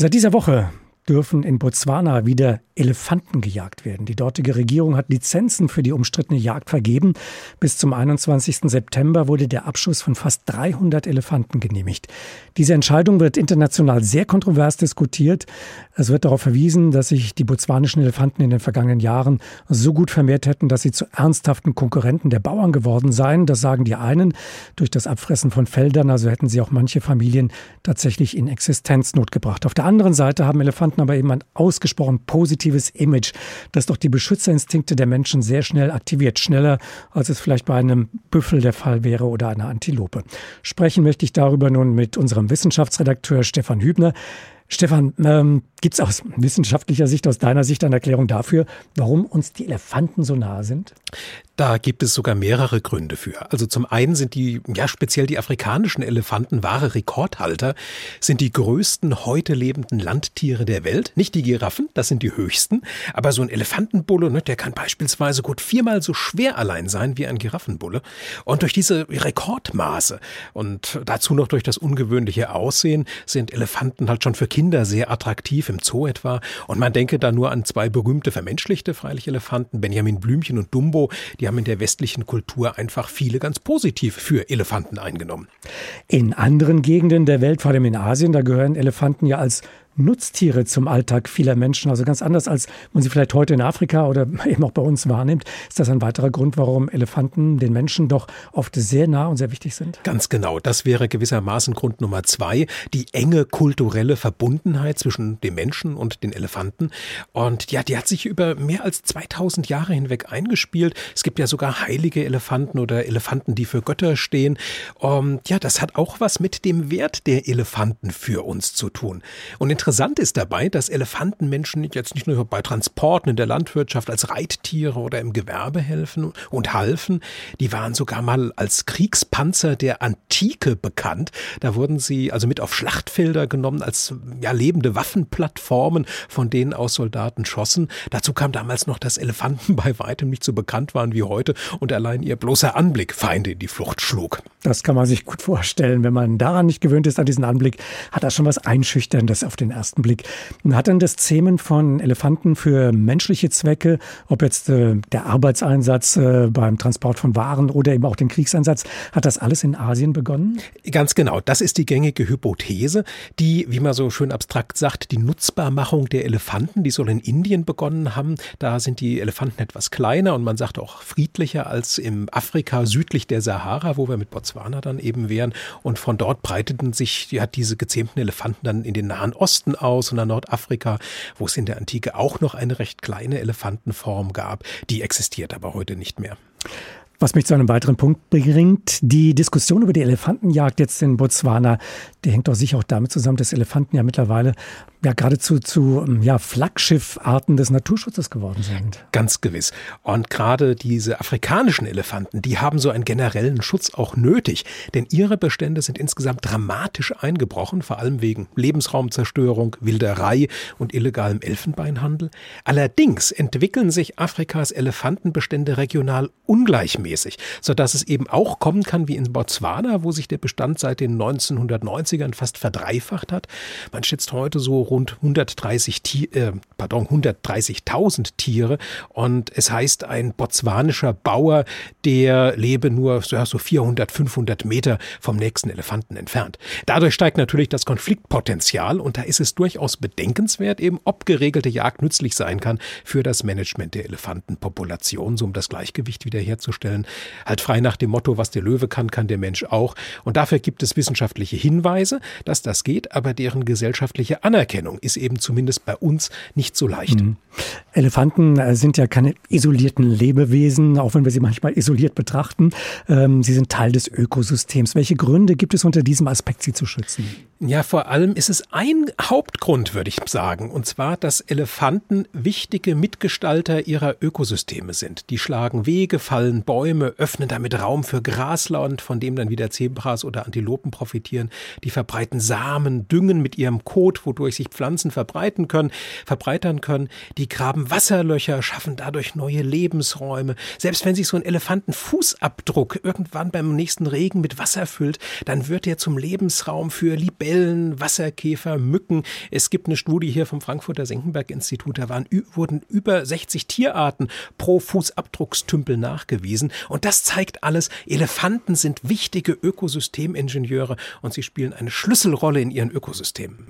Seit dieser Woche dürfen in Botswana wieder Elefanten gejagt werden. Die dortige Regierung hat Lizenzen für die umstrittene Jagd vergeben. Bis zum 21. September wurde der Abschuss von fast 300 Elefanten genehmigt. Diese Entscheidung wird international sehr kontrovers diskutiert. Es wird darauf verwiesen, dass sich die botswanischen Elefanten in den vergangenen Jahren so gut vermehrt hätten, dass sie zu ernsthaften Konkurrenten der Bauern geworden seien. Das sagen die einen. Durch das Abfressen von Feldern, also hätten sie auch manche Familien tatsächlich in Existenznot gebracht. Auf der anderen Seite haben Elefanten hatten aber eben ein ausgesprochen positives Image, das doch die Beschützerinstinkte der Menschen sehr schnell aktiviert. Schneller, als es vielleicht bei einem Büffel der Fall wäre oder einer Antilope. Sprechen möchte ich darüber nun mit unserem Wissenschaftsredakteur Stefan Hübner. Stefan, ähm, gibt es aus wissenschaftlicher Sicht, aus deiner Sicht eine Erklärung dafür, warum uns die Elefanten so nahe sind? Da gibt es sogar mehrere Gründe für. Also zum einen sind die, ja speziell die afrikanischen Elefanten wahre Rekordhalter, sind die größten heute lebenden Landtiere der Welt. Nicht die Giraffen, das sind die höchsten, aber so ein Elefantenbulle, ne, der kann beispielsweise gut viermal so schwer allein sein wie ein Giraffenbulle. Und durch diese Rekordmaße und dazu noch durch das ungewöhnliche Aussehen sind Elefanten halt schon für Kinder sehr attraktiv im Zoo etwa. Und man denke da nur an zwei berühmte vermenschlichte freilich Elefanten, Benjamin Blümchen und Dumbo, die haben in der westlichen Kultur einfach viele ganz positiv für Elefanten eingenommen. In anderen Gegenden der Welt, vor allem in Asien, da gehören Elefanten ja als Nutztiere zum Alltag vieler Menschen. Also ganz anders, als man sie vielleicht heute in Afrika oder eben auch bei uns wahrnimmt. Ist das ein weiterer Grund, warum Elefanten den Menschen doch oft sehr nah und sehr wichtig sind? Ganz genau. Das wäre gewissermaßen Grund Nummer zwei. Die enge kulturelle Verbundenheit zwischen dem Menschen und den Elefanten. Und ja, die hat sich über mehr als 2000 Jahre hinweg eingespielt. Es gibt ja sogar heilige Elefanten oder Elefanten, die für Götter stehen. Und ja, das hat auch was mit dem Wert der Elefanten für uns zu tun. Und Interessant ist dabei, dass Elefanten Menschen jetzt nicht nur bei Transporten in der Landwirtschaft als Reittiere oder im Gewerbe helfen und halfen, die waren sogar mal als Kriegspanzer der Antike bekannt. Da wurden sie also mit auf Schlachtfelder genommen als ja, lebende Waffenplattformen, von denen aus Soldaten schossen. Dazu kam damals noch, dass Elefanten bei weitem nicht so bekannt waren wie heute und allein ihr bloßer Anblick Feinde in die Flucht schlug. Das kann man sich gut vorstellen. Wenn man daran nicht gewöhnt ist, an diesen Anblick, hat das schon was Einschüchterndes auf den den ersten Blick. Hat denn das Zähmen von Elefanten für menschliche Zwecke, ob jetzt äh, der Arbeitseinsatz äh, beim Transport von Waren oder eben auch den Kriegseinsatz, hat das alles in Asien begonnen? Ganz genau. Das ist die gängige Hypothese, die, wie man so schön abstrakt sagt, die Nutzbarmachung der Elefanten, die soll in Indien begonnen haben. Da sind die Elefanten etwas kleiner und man sagt auch friedlicher als im Afrika südlich der Sahara, wo wir mit Botswana dann eben wären. Und von dort breiteten sich ja, diese gezähmten Elefanten dann in den Nahen Osten Osten aus und nach Nordafrika, wo es in der Antike auch noch eine recht kleine Elefantenform gab. Die existiert aber heute nicht mehr. Was mich zu einem weiteren Punkt bringt, die Diskussion über die Elefantenjagd jetzt in Botswana, die hängt doch sicher auch damit zusammen, dass Elefanten ja mittlerweile ja geradezu zu ähm, ja, Flaggschiffarten des Naturschutzes geworden sind. Ganz gewiss. Und gerade diese afrikanischen Elefanten, die haben so einen generellen Schutz auch nötig, denn ihre Bestände sind insgesamt dramatisch eingebrochen, vor allem wegen Lebensraumzerstörung, Wilderei und illegalem Elfenbeinhandel. Allerdings entwickeln sich Afrikas Elefantenbestände regional ungleichmäßig, sodass es eben auch kommen kann wie in Botswana, wo sich der Bestand seit den 1990ern fast verdreifacht hat. Man schätzt heute so rund 130 äh, pardon, 130.000 Tiere und es heißt ein botswanischer Bauer, der lebe nur so, so 400, 500 Meter vom nächsten Elefanten entfernt. Dadurch steigt natürlich das Konfliktpotenzial und da ist es durchaus bedenkenswert eben, ob geregelte Jagd nützlich sein kann für das Management der Elefantenpopulation, so um das Gleichgewicht wiederherzustellen. Halt frei nach dem Motto, was der Löwe kann, kann der Mensch auch. Und dafür gibt es wissenschaftliche Hinweise, dass das geht, aber deren gesellschaftliche Anerkennung ist eben zumindest bei uns nicht so leicht. Mhm. Elefanten äh, sind ja keine isolierten Lebewesen, auch wenn wir sie manchmal isoliert betrachten. Ähm, sie sind Teil des Ökosystems. Welche Gründe gibt es unter diesem Aspekt, sie zu schützen? Ja, vor allem ist es ein Hauptgrund, würde ich sagen, und zwar, dass Elefanten wichtige Mitgestalter ihrer Ökosysteme sind. Die schlagen Wege, fallen Bäume Bäume öffnen damit Raum für Grasland, von dem dann wieder Zebras oder Antilopen profitieren. Die verbreiten Samen, düngen mit ihrem Kot, wodurch sich Pflanzen verbreiten können, verbreitern können. Die graben Wasserlöcher, schaffen dadurch neue Lebensräume. Selbst wenn sich so ein Elefantenfußabdruck irgendwann beim nächsten Regen mit Wasser füllt, dann wird er zum Lebensraum für Libellen, Wasserkäfer, Mücken. Es gibt eine Studie hier vom Frankfurter Senckenberg-Institut, da waren, wurden über 60 Tierarten pro Fußabdruckstümpel nachgewiesen. Und das zeigt alles, Elefanten sind wichtige Ökosystemingenieure und sie spielen eine Schlüsselrolle in ihren Ökosystemen.